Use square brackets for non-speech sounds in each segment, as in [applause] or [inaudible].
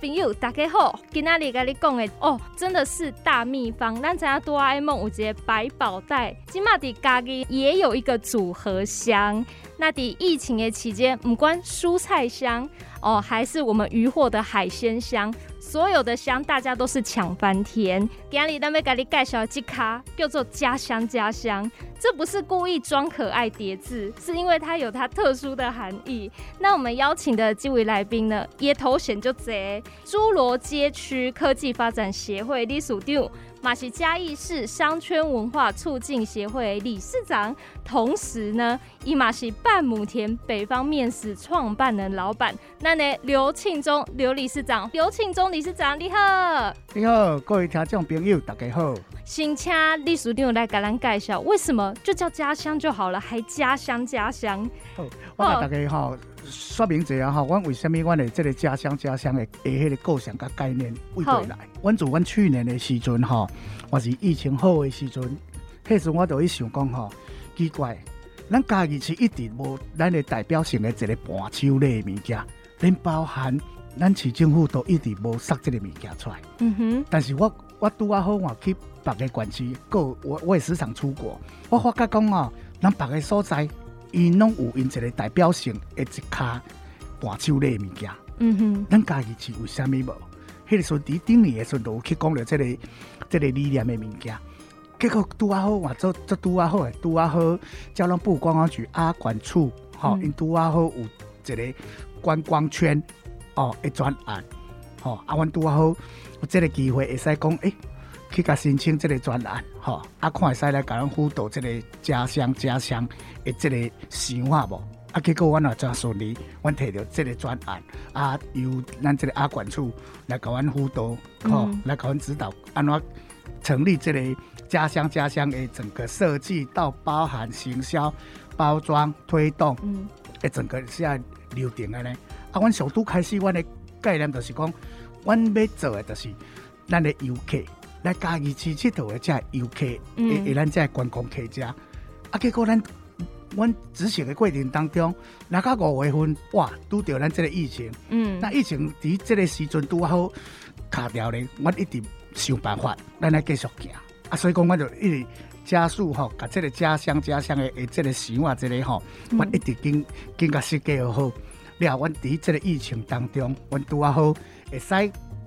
朋友，大家好！今仔日跟你讲的哦，真的是大秘方。咱知影哆啦 A 梦有一个百宝袋，今嘛的家己也有一个组合箱。那在疫情的期间，不管蔬菜箱哦，还是我们渔获的海鲜箱。所有的香，大家都是抢翻天。今日咱要给你介绍这卡叫做家乡家乡，这不是故意装可爱叠字，是因为它有它特殊的含义。那我们邀请的这位来宾呢，也头衔就贼，侏罗街区科技发展协会理事长。马是嘉义市商圈文化促进协会理事长，同时呢，伊马是半亩田北方面食创办人老板。那呢，刘庆忠刘理事长，刘庆忠理事长，你好，你好，各位听众朋友，大家好。先请理事长来给咱介绍，为什么就叫家乡就好了，还家乡家乡？好，我给大家哈说明一下哈，我为什么我的这个家乡家乡的诶迄个构想甲概念为对来？阮自阮去年的时阵吼，我是疫情好的时阵，迄时我就去想讲吼，奇怪，咱家己是一直无咱的代表性的一个伴手礼的物件，连包含咱市政府都一直无塞这个物件出来。嗯哼。但是我我拄啊好，我去别个县市，个我我也时常出国，我发觉讲哦，咱别个所在，伊拢有因一个代表性的一卡伴手礼的物件。嗯哼。咱家己是为虾米无？迄个时阵，伫顶年的时阵，我去讲了这个这个理念的物件，结果拄啊好，换做做拄啊好诶，拄啊好，交通部观光局阿管处，吼、嗯，因拄啊好有一个观光圈，哦，一专案，吼，啊，阮拄啊好有这个机会会使讲，诶、欸，去甲申请这个专案，吼，啊，看会使来甲咱辅导这个家乡家乡的，这个想法无？啊，结果阮也真顺利，阮摕到这个专案，啊，由咱这个阿管处来甲阮辅导，吼、嗯，来甲阮指导，安怎成立这个家乡家乡的整个设计到包含行销、包装、推动，嗯，诶，整个是流程的呢。啊，阮上拄开始，阮的概念就是讲，阮要做的就是咱的游客来嘉义市佚佗的这游客，诶、嗯，诶，咱这观光客家，啊，结果咱。阮执行的过程当中，那个五月份哇，拄着咱这个疫情，嗯，那疫情伫这个时阵拄好卡掉咧，阮一直想办法，咱来继续行。啊，所以讲，阮就一直加速吼，甲这个家乡家乡的诶，这个想法，这个吼，阮一直经经甲设计好好。了，阮伫这个疫情当中，阮拄啊好会使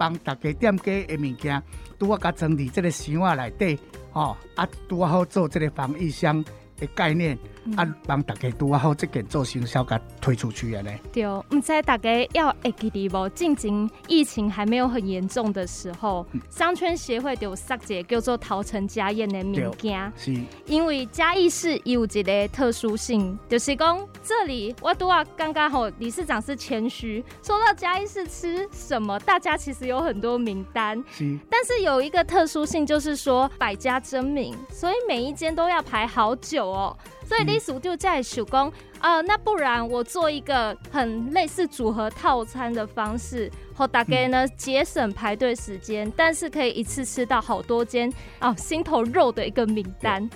帮大家点解的物件，拄啊甲整理这个想法内底，吼啊，拄啊好做这个防疫箱。的概念、嗯、啊，帮大家拄好这件做行销，甲推出去的呢。对，唔知大家要会记得无？进前疫情还没有很严重的时候，嗯、商圈协会就有设计叫做桃城家宴的物件。是，因为嘉义市有一个特殊性，就是讲这里我拄啊刚刚好理事长是谦虚，说到嘉义市吃什么，大家其实有很多名单。是，但是有一个特殊性，就是说百家争鸣，所以每一间都要排好久。哦，所以你属就在手工呃，那不然我做一个很类似组合套餐的方式，好大概呢节省排队时间，但是可以一次吃到好多间哦心头肉的一个名单。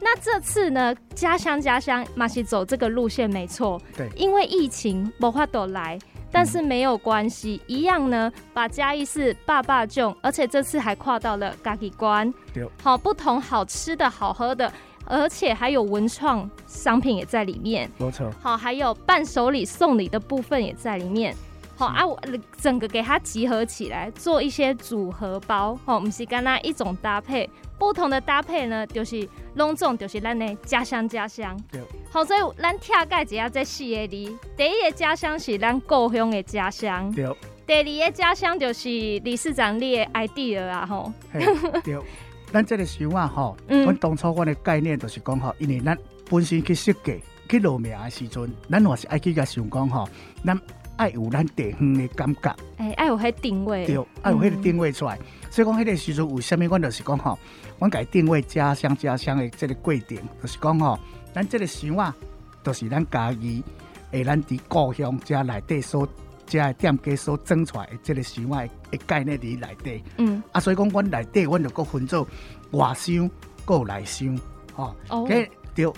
那这次呢，家乡家乡马西走这个路线没错，对，因为疫情无法都来，但是没有关系，一样呢把嘉义市爸爸种，而且这次还跨到了嘉义关，好不同好吃的好喝的。而且还有文创商品也在里面，没错。好，还有伴手礼送礼的部分也在里面。好啊，我整个给它集合起来，做一些组合包。好，不是干那一种搭配，不同的搭配呢，就是隆重，就是咱的家乡家乡。对。好，所以咱跳盖只要在四个里，第一个家乡是咱故乡的家乡。对。第二个家乡就是理事长你的 idea 啊，吼。对。咱这个想法吼，阮、嗯、当初阮的概念就是讲吼，因为咱本身去设计去落名的时阵，咱还是爱去甲想讲吼，咱爱有咱地方的感觉，哎、欸，爱有迄定位，对，爱有迄个定位出来。嗯、所以讲迄个时阵，为虾米阮就是讲吼，阮家定位家乡家乡的这个过程，就是讲吼，咱这个想法就是咱家己，诶，咱伫故乡家内底所。这店家所整出来的这个想法的概念里内底，嗯，啊，所以讲，阮内底，阮就搁分做外箱，搁有内箱，吼、哦，对，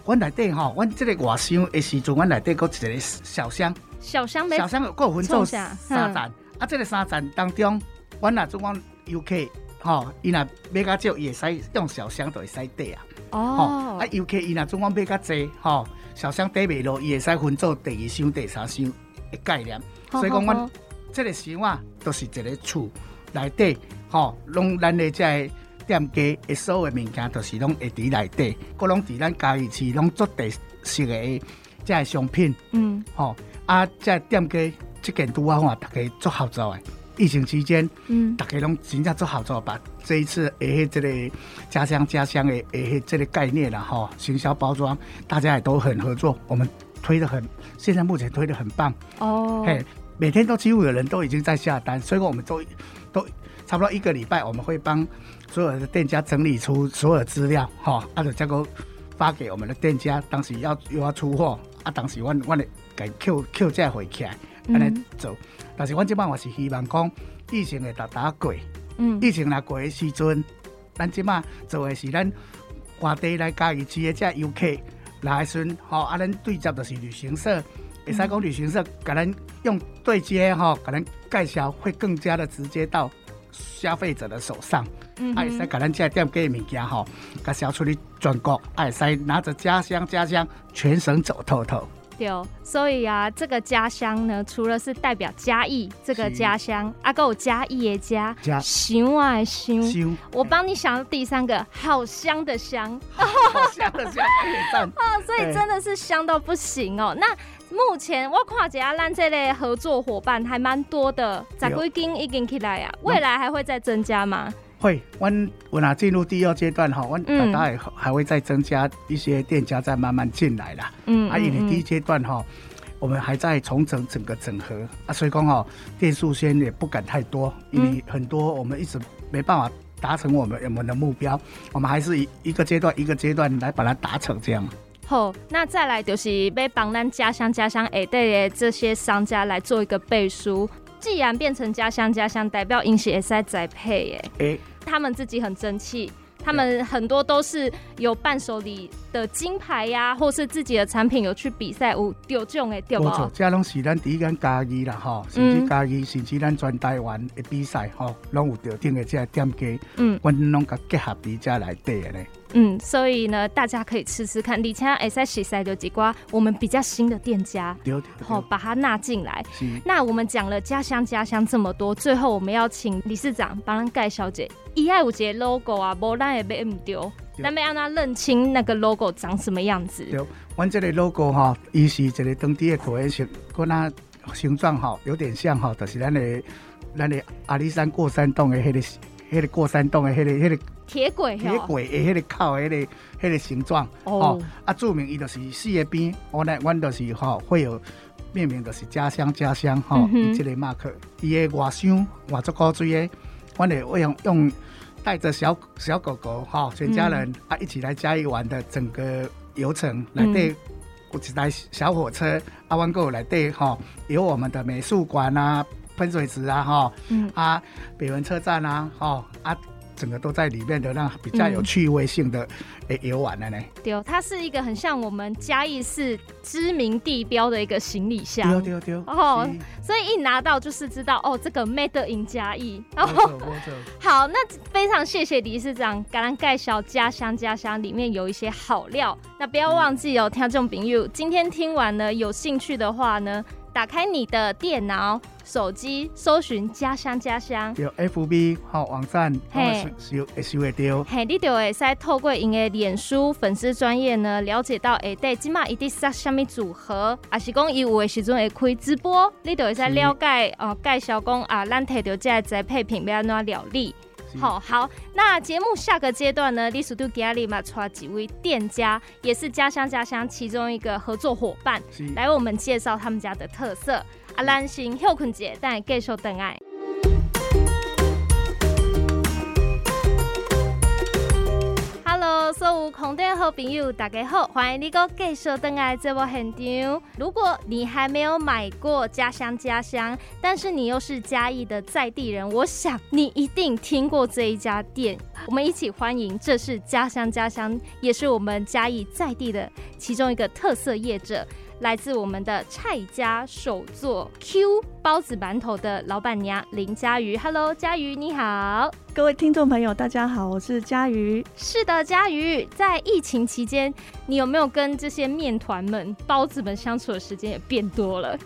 阮内底吼，阮这个外箱的时阵，阮内底搁一个小箱，小箱，小箱搁有分做三层，啊，这个三层当中，阮若做讲游客，吼，伊若买较少，伊会使用小箱就会使底啊。哦，啊，游客伊若做讲买较济，吼，小箱底袂落，伊会使分做第二箱、第三箱的概念。所以讲，阮这个箱啊，都是一个厝内底，吼，拢咱的这店家的所有物件，都是拢会伫内底，各拢伫咱嘉义市拢做特色的这商品。嗯，吼，啊，这店家。这件图啊，大家做合作的。疫情期间，嗯，大家拢真正做好做，把这一次诶，这个家乡家乡的诶，这个概念啦，哈，行销包装，大家也都很合作，我们推的很，现在目前推的很棒哦。嘿，每天都几乎有人都已经在下单，所以我们都都差不多一个礼拜，我们会帮所有的店家整理出所有资料，哈，啊，就这个发给我们的店家，当时要又要出货，啊，当时我我的给 Q Q 价回起来。安尼做，嗯、但是我即摆我是希望讲疫情会逐逐过，嗯，疫情若过的时阵，咱即摆做的是咱外地来嘉义市诶遮游客来时阵，吼，啊，咱对接的是旅行社，会使讲旅行社，甲咱用对接，吼，甲咱介绍会更加的直接到消费者的手上，嗯哼，啊，会使甲咱这店家的物件，吼，甲销出去全国，啊，会使拿着家乡家乡全省走透透。对，所以啊，这个家乡呢，除了是代表嘉义这个家乡，阿哥有嘉义的家，香啊香，我帮你想到第三个，好香的香，[laughs] 好香的香，啊，[laughs] 所以真的是香到不行哦。那目前我看一下咱这类合作伙伴还蛮多的，十几间已经起来啊，未来还会再增加吗？会，我我俩进入第二阶段哈，我大概还会再增加一些店家，再慢慢进来啦。嗯，啊，因为第一阶段哈，我们还在重整整个整合啊，所以讲哈，店数先也不敢太多，因为很多我们一直没办法达成我们我们的目标，我们还是一一个阶段一个阶段来把它达成这样。好，那再来就是要帮咱家乡家乡下底的这些商家来做一个背书。既然变成家乡家乡，代表因是会使栽培耶，欸、他们自己很争气，他们很多都是有伴手礼的金牌呀、啊，或是自己的产品有去比赛，有得奖的，对不？没错，这拢是咱第一间嘉义啦，哈，甚至嘉义，甚至咱全台湾的比赛，哈，拢有得奖的这店家，嗯，阮拢甲结合伫遮来底的呢。嗯，所以呢，大家可以吃吃看。而且会使熟悉的几瓜我们比较新的店家，好把它纳进来。那我们讲了家乡家乡这么多，最后我们要请理事长帮咱介绍一下，伊爱有一个 logo 啊，无咱也买唔到，咱要让他认清那个 logo 长什么样子。对，阮这个 logo 哈，伊是一个当地的图案形，跟它形状哈有点像哈，就是咱的咱的阿里山过山洞的迄个迄个过山洞的迄个迄个。铁轨，铁轨的迄个口，迄个迄个形状哦，啊，著名伊就是四个边，我呢，阮就是吼会有命名，就是家乡家乡吼，伊这个马克，伊的外箱外足古锥的，阮会用用带着小小狗狗哈，全家人啊一起来嘉义玩的整个游程来对，有一台小火车，啊，阮阁来对哈，有我们的美术馆啊，喷水池啊哈，啊，北门车站啊，哈啊。整个都在里面的，那比较有趣味性的诶游玩了呢。对，它是一个很像我们嘉义市知名地标的一个行李箱。对对对。哦，所以一拿到就是知道哦，这个 Made in 嘉义。哦。好，那非常谢谢李市长，感恩盖小家乡家乡里面有一些好料。那不要忘记哦，听众朋友，今天听完呢，有兴趣的话呢。打开你的电脑、手机，搜寻家乡家乡，有 FB 好网站，嘿，收收会到。嘿，你就会使透过因的脸书粉丝专业呢，了解到诶，对，今嘛一定是什么组合，啊是讲伊有的时阵会开直播，你就会使了解哦，介绍讲啊，咱摕到这个宅配品要安怎料理。好好，那节目下个阶段呢，李叔都给阿里嘛，带几位店家，也是家乡家乡其中一个合作伙伴，来为我们介绍他们家的特色。阿兰星休困节，但继续等爱。所有空店好朋友，大家好，欢迎你个继续登来这部现场。如果你还没有买过家乡家乡，但是你又是嘉义的在地人，我想你一定听过这一家店。我们一起欢迎，这是家乡家乡，也是我们嘉义在地的其中一个特色业者。来自我们的蔡家手作 Q 包子馒头的老板娘林佳瑜。Hello，佳瑜你好，各位听众朋友大家好，我是佳瑜。是的，佳瑜，在疫情期间，你有没有跟这些面团们、包子们相处的时间也变多了？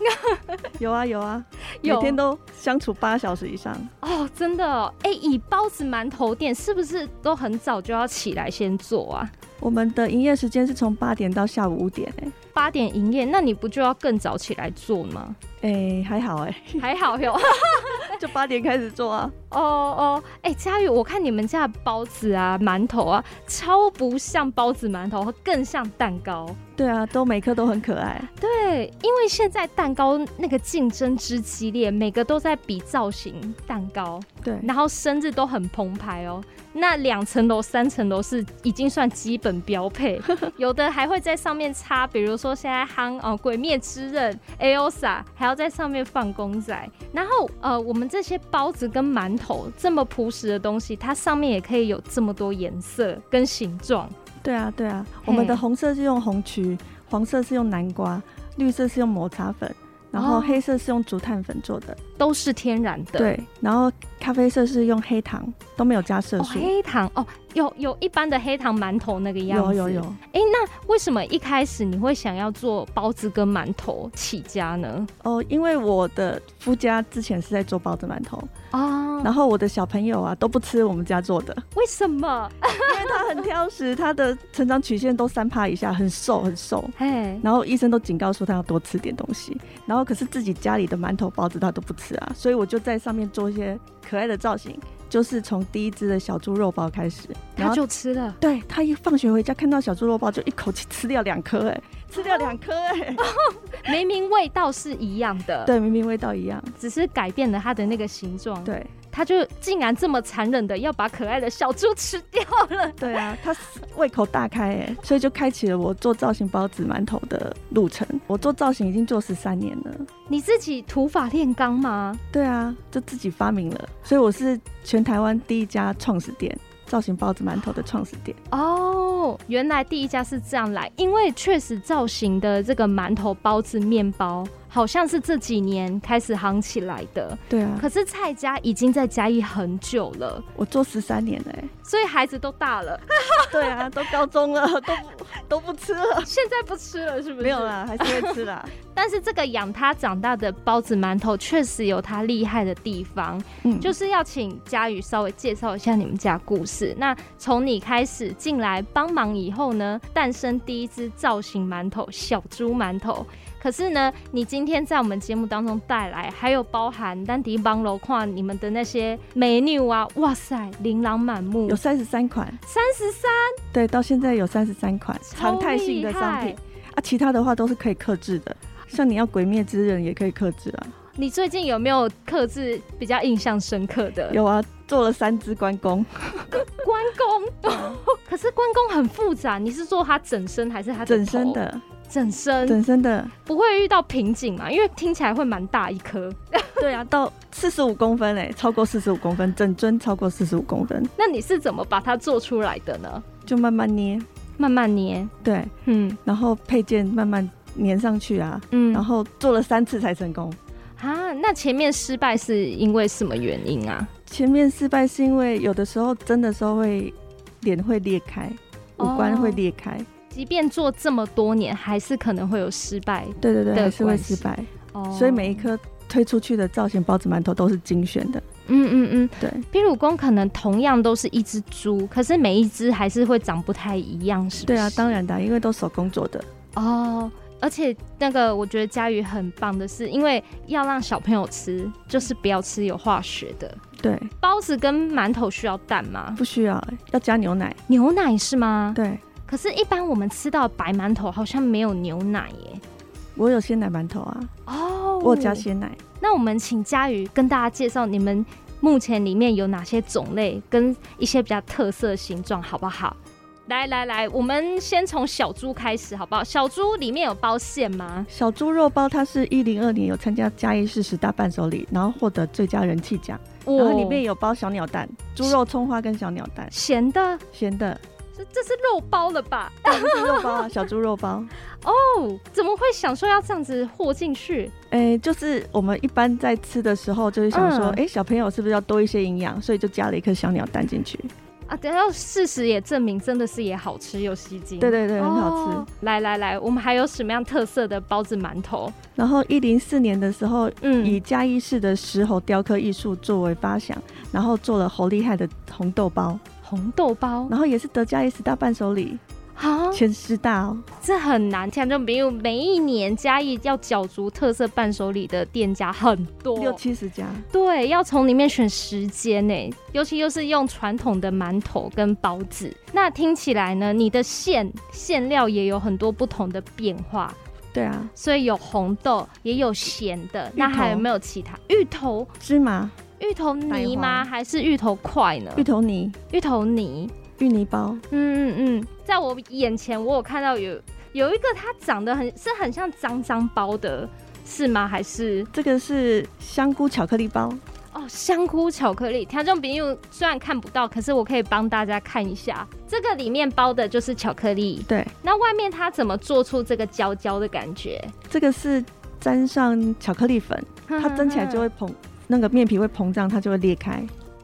有 [laughs] 啊 [laughs] 有啊，有每天都相处八小时以上。哦，真的哦，哎，以包子馒头店是不是都很早就要起来先做啊？我们的营业时间是从八点到下午五点，哎，八点营业，那你不就要更早起来做吗？哎、欸，还好哎、欸，还好哟，[laughs] 就八点开始做啊。哦哦，哎，佳宇，我看你们家的包子啊、馒头啊，超不像包子馒头，更像蛋糕。对啊，都每颗都很可爱。对，因为现在蛋糕那个竞争之激烈，每个都在比造型蛋糕。对，然后生日都很澎湃哦。那两层楼、三层楼是已经算基本标配，[laughs] 有的还会在上面插，比如说现在夯哦，《鬼灭之刃》Elsa，还要在上面放公仔。然后呃，我们这些包子跟馒头这么朴实的东西，它上面也可以有这么多颜色跟形状。对啊，对啊，我们的红色是用红曲，黄色是用南瓜，绿色是用抹茶粉。然后黑色是用竹炭粉做的，都是天然的。对，然后咖啡色是用黑糖，都没有加色素。哦、黑糖哦，有有一般的黑糖馒头那个样子。有有有。哎，那为什么一开始你会想要做包子跟馒头起家呢？哦，因为我的夫家之前是在做包子馒头。哦，然后我的小朋友啊都不吃我们家做的，为什么？因为他很挑食，他的成长曲线都三趴以下，很瘦很瘦。嘿，然后医生都警告说他要多吃点东西，然后可是自己家里的馒头包子他都不吃啊，所以我就在上面做一些可爱的造型。就是从第一只的小猪肉包开始，他就吃了。对，他一放学回家看到小猪肉包，就一口气吃掉两颗，哎，吃掉两颗，哎，[laughs] 明明味道是一样的，对，明明味道一样，只是改变了它的那个形状。对。他就竟然这么残忍的要把可爱的小猪吃掉了。对啊，他胃口大开哎，所以就开启了我做造型包子馒头的路程。我做造型已经做十三年了。你自己土法炼钢吗？对啊，就自己发明了。所以我是全台湾第一家创始店，造型包子馒头的创始店。哦，原来第一家是这样来，因为确实造型的这个馒头、包子、面包。好像是这几年开始夯起来的，对啊。可是蔡家已经在嘉义很久了，我做十三年了，所以孩子都大了，[laughs] 对啊，都高中了，[laughs] 都不都不吃了。现在不吃了是不是？没有啦，还是会吃啦。[laughs] 但是这个养他长大的包子馒头确实有他厉害的地方，嗯，就是要请佳宇稍微介绍一下你们家故事。那从你开始进来帮忙以后呢，诞生第一只造型馒头小猪馒头。可是呢，你今天在我们节目当中带来，还有包含丹迪邦楼矿你们的那些美女啊，哇塞，琳琅满目，有三十三款，三十三，对，到现在有三十三款常态性的商品。啊，其他的话都是可以克制的，像你要鬼灭之刃也可以克制啊。你最近有没有克制比较印象深刻的？有啊，做了三只关公，关公，[laughs] 可是关公很复杂，你是做他整身还是他整身的？整身，整身的不会遇到瓶颈嘛？因为听起来会蛮大一颗。[laughs] 对啊，到四十五公分嘞，超过四十五公分，整尊超过四十五公分。那你是怎么把它做出来的呢？就慢慢捏，慢慢捏。对，嗯，然后配件慢慢粘上去啊，嗯，然后做了三次才成功。啊，那前面失败是因为什么原因啊？前面失败是因为有的时候真的时候会脸会裂开，五官会裂开。哦即便做这么多年，还是可能会有失败。对对对，还是会失败。哦，所以每一颗推出去的造型包子馒头都是精选的。嗯嗯嗯，对。比鲁宫可能同样都是一只猪，可是每一只还是会长不太一样，是不是？对啊，当然的，因为都手工做的。哦，而且那个我觉得佳宇很棒的是，因为要让小朋友吃，就是不要吃有化学的。对，包子跟馒头需要蛋吗？不需要，要加牛奶。牛奶是吗？对。可是，一般我们吃到白馒头好像没有牛奶耶。我有鲜奶馒头啊。哦，我有加鲜奶。那我们请佳瑜跟大家介绍你们目前里面有哪些种类，跟一些比较特色形状，好不好？来来来，我们先从小猪开始，好不好？小猪里面有包馅吗？小猪肉包，它是一零二年有参加嘉义市十大伴手礼，然后获得最佳人气奖。然后里面有包小鸟蛋，猪肉葱花跟小鸟蛋，咸的，咸的。这这是肉包了吧？[laughs] 是肉包啊，小猪肉包。[laughs] 哦，怎么会想说要这样子和进去？哎、欸，就是我们一般在吃的时候，就是想说，哎、嗯欸，小朋友是不是要多一些营养，所以就加了一颗小鸟蛋进去。啊，等下事实也证明，真的是也好吃又吸睛。对对对，很好吃。来来来，我们还有什么样特色的包子馒头？然后一零四年的时候，嗯，以嘉义市的石猴雕刻艺术作为发想，然后做了好厉害的红豆包。红豆包，然后也是得嘉义十大伴手礼。啊，全十大哦，这很难。听众朋友，每一年嘉义要角逐特色伴手礼的店家很多，六七十家。对，要从里面选十间呢。尤其又是用传统的馒头跟包子，那听起来呢，你的馅馅料也有很多不同的变化。对啊，所以有红豆，也有咸的。那还有没有其他？芋头、芝麻、芋头泥吗？还是芋头块呢？芋头泥，芋头泥。芋泥包，嗯嗯嗯，在我眼前，我有看到有有一个，它长得很是很像脏脏包的，是吗？还是这个是香菇巧克力包？哦，香菇巧克力，听众朋友虽然看不到，可是我可以帮大家看一下，这个里面包的就是巧克力。对，那外面它怎么做出这个焦焦的感觉？这个是沾上巧克力粉，它蒸起来就会膨，那个面皮会膨胀，它就会裂开。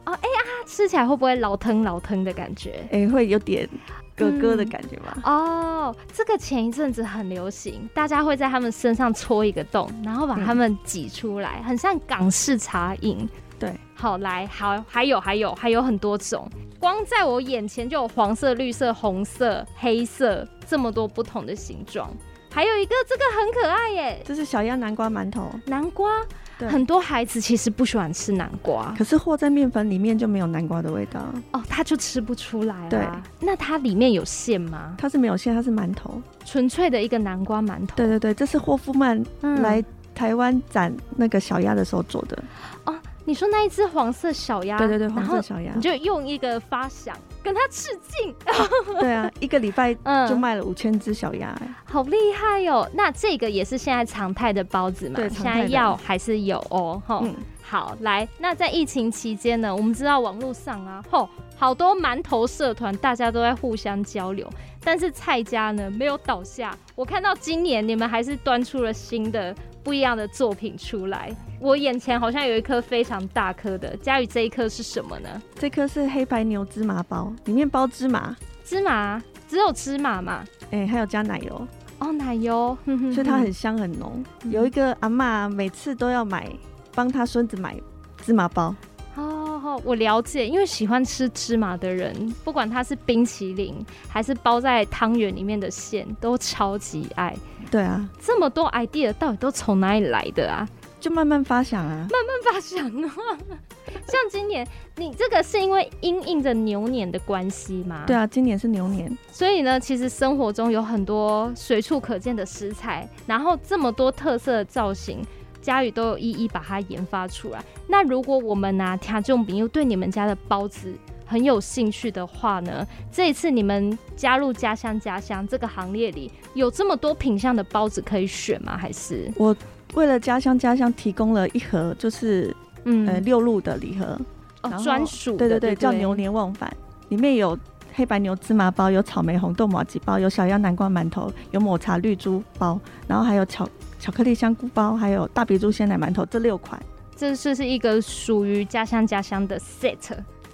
哦，哎呀，吃起来会不会老疼老疼的感觉？哎、欸，会有点咯咯的感觉吗？嗯、哦，这个前一阵子很流行，大家会在他们身上戳一个洞，然后把它们挤出来，嗯、很像港式茶饮。对，好来，好，还有还有还有很多种，光在我眼前就有黄色、绿色、红色、黑色这么多不同的形状，还有一个这个很可爱耶，这是小鸭南瓜馒头，南瓜。很多孩子其实不喜欢吃南瓜，可是和在面粉里面就没有南瓜的味道哦，他就吃不出来啊。对，那它里面有馅吗？它是没有馅，它是馒头，纯粹的一个南瓜馒头。对对对，这是霍夫曼来台湾展那个小鸭的时候做的。哦，你说那一只黄色小鸭？对对对，黄色小鸭，你就用一个发响。跟他致敬，[laughs] 对啊，一个礼拜就卖了五千只小鸭，好厉害哟，喔！那这个也是现在常态的包子嘛？对，现在要还是有哦，喔，嗯，好，来，那在疫情期间呢，我们知道网络上啊，吼，好多馒头社团，大家都在互相交流，但是蔡家呢没有倒下，我看到今年你们还是端出了新的。不一样的作品出来，我眼前好像有一颗非常大颗的，嘉宇这一颗是什么呢？这颗是黑白牛芝麻包，里面包芝麻，芝麻只有芝麻嘛？哎、欸，还有加奶油哦，奶油，[laughs] 所以它很香很浓。有一个阿妈每次都要买，帮他孙子买芝麻包。哦，我了解，因为喜欢吃芝麻的人，不管它是冰淇淋还是包在汤圆里面的馅，都超级爱。对啊，这么多 idea 到底都从哪里来的啊？就慢慢发想啊，慢慢发想啊。[laughs] 像今年，你这个是因为因应着牛年的关系吗？对啊，今年是牛年，所以呢，其实生活中有很多随处可见的食材，然后这么多特色的造型。嘉宇都有一一把它研发出来。那如果我们拿听众朋友对你们家的包子很有兴趣的话呢？这一次你们加入家乡家乡这个行列里，有这么多品相的包子可以选吗？还是我为了家乡家乡提供了一盒，就是嗯呃六路的礼盒，哦，专属对对对，叫牛年忘返，里面有黑白牛芝麻包，有草莓红豆麻吉包，有小鸭南瓜馒头，有抹茶绿珠包，然后还有巧。巧克力香菇包，还有大鼻猪鲜奶馒头，这六款，这是是一个属于家乡家乡的 set。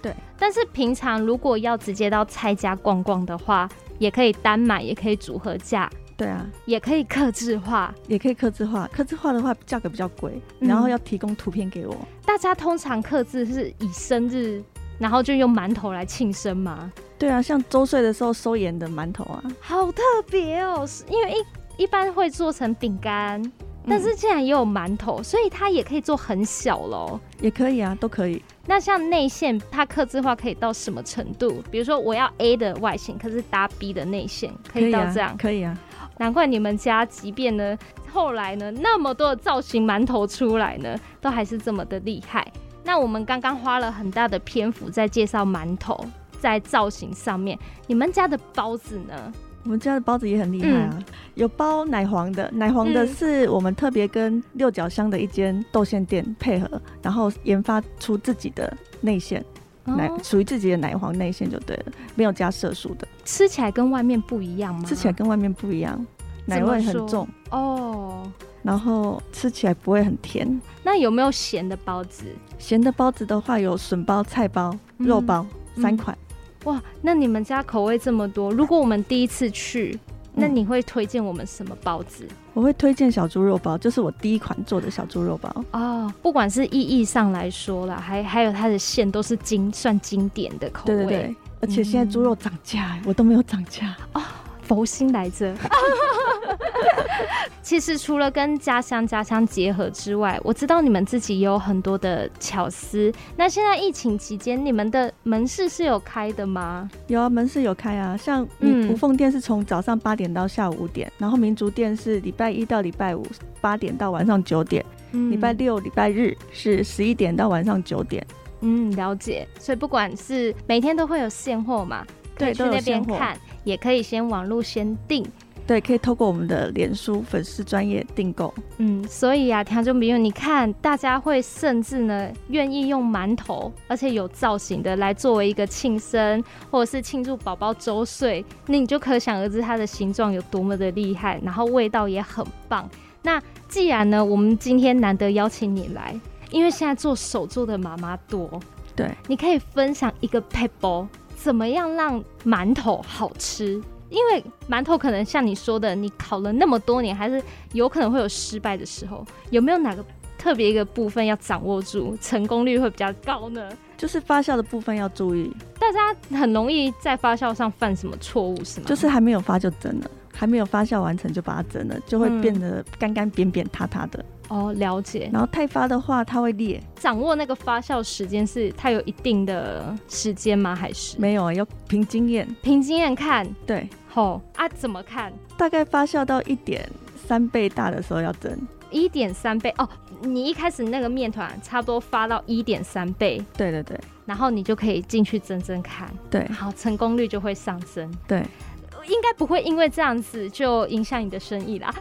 对，但是平常如果要直接到蔡家逛逛的话，也可以单买，也可以组合价。对啊，也可以克制化，也可以克制化。克制化的话，价格比较贵，然后要提供图片给我。嗯、大家通常克制是以生日，然后就用馒头来庆生吗？对啊，像周岁的时候收盐的馒头啊，好特别哦，因为一。一般会做成饼干，但是竟然也有馒头，所以它也可以做很小喽，也可以啊，都可以。那像内馅，它刻字化可以到什么程度？比如说我要 A 的外形，可是搭 B 的内馅，可以到这样？可以啊。难怪你们家，即便呢后来呢那么多的造型馒头出来呢，都还是这么的厉害。那我们刚刚花了很大的篇幅在介绍馒头，在造型上面，你们家的包子呢？我们家的包子也很厉害啊，嗯、有包奶黄的，奶黄的是我们特别跟六角乡的一间豆馅店配合，然后研发出自己的内馅。奶属于自己的奶黄内馅就对了，没有加色素的。吃起来跟外面不一样吗？吃起来跟外面不一样，奶味很重哦。然后吃起来不会很甜。那有没有咸的包子？咸的包子的话，有笋包、菜包、肉包、嗯、三款。哇，那你们家口味这么多，如果我们第一次去，那你会推荐我们什么包子？我会推荐小猪肉包，就是我第一款做的小猪肉包哦。不管是意义上来说啦，还还有它的馅都是经算经典的口味。对对对，而且现在猪肉涨价，嗯，我都没有涨价哦。佛心来着。[laughs] [laughs] 其实除了跟家乡家乡结合之外，我知道你们自己也有很多的巧思。那现在疫情期间，你们的门市是有开的吗？有啊，门市有开啊。像嗯，吴凤店是从早上八点到下午五点，然后民族店是礼拜一到礼拜五八点到晚上九点，礼拜六、礼拜日是十一点到晚上九点。嗯，了解。所以不管是每天都会有现货嘛，对，去那边看。也可以先网络先订，对，可以透过我们的脸书粉丝专业订购。嗯，所以啊，听众朋友，你看，大家会甚至呢愿意用馒头，而且有造型的来作为一个庆生，或者是庆祝宝宝周岁，那你就可想而知它的形状有多么的厉害，然后味道也很棒。那既然呢，我们今天难得邀请你来，因为现在做手作的妈妈多，对，你可以分享一个 people，。怎么样让馒头好吃？因为馒头可能像你说的，你烤了那么多年，还是有可能会有失败的时候。有没有哪个特别一个部分要掌握住，成功率会比较高呢？就是发酵的部分要注意。大家很容易在发酵上犯什么错误是吗？就是还没有发就蒸了，还没有发酵完成就把它蒸了，就会变得干干扁扁塌塌的。哦，了解。然后太发的话，它会裂。掌握那个发酵时间是它有一定的时间吗？还是没有啊？要凭经验，凭经验看。对，好啊，怎么看？大概发酵到一点三倍大的时候要蒸。一点三倍哦，你一开始那个面团差不多发到一点三倍。对对对。然后你就可以进去蒸蒸看。对。好，成功率就会上升。对。应该不会因为这样子就影响你的生意啦。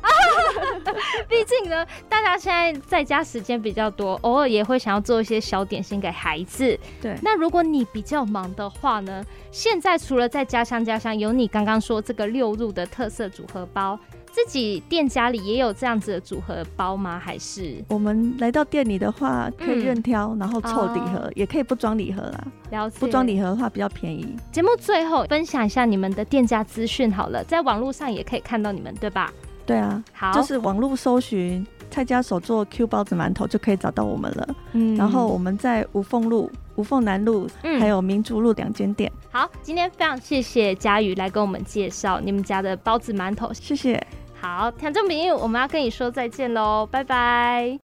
[laughs] 毕竟呢，大家现在在家时间比较多，偶尔也会想要做一些小点心给孩子。对，那如果你比较忙的话呢，现在除了在家乡家乡有你刚刚说这个六入的特色组合包。自己店家里也有这样子的组合包吗？还是我们来到店里的话，可以任挑，嗯、然后凑礼盒，哦，也可以不装礼盒啦。了解。不装礼盒的话比较便宜。节目最后分享一下你们的店家资讯好了，在网络上也可以看到你们，对吧？对啊，好，就是网络搜寻蔡家手做 Q 包子馒头就可以找到我们了。嗯，然后我们在吴凤路、吴凤南路，嗯，还有民族路两间店。好，今天非常谢谢佳宇来跟我们介绍你们家的包子馒头，谢谢。好，听众朋友，我们要跟你说再见喽，拜拜。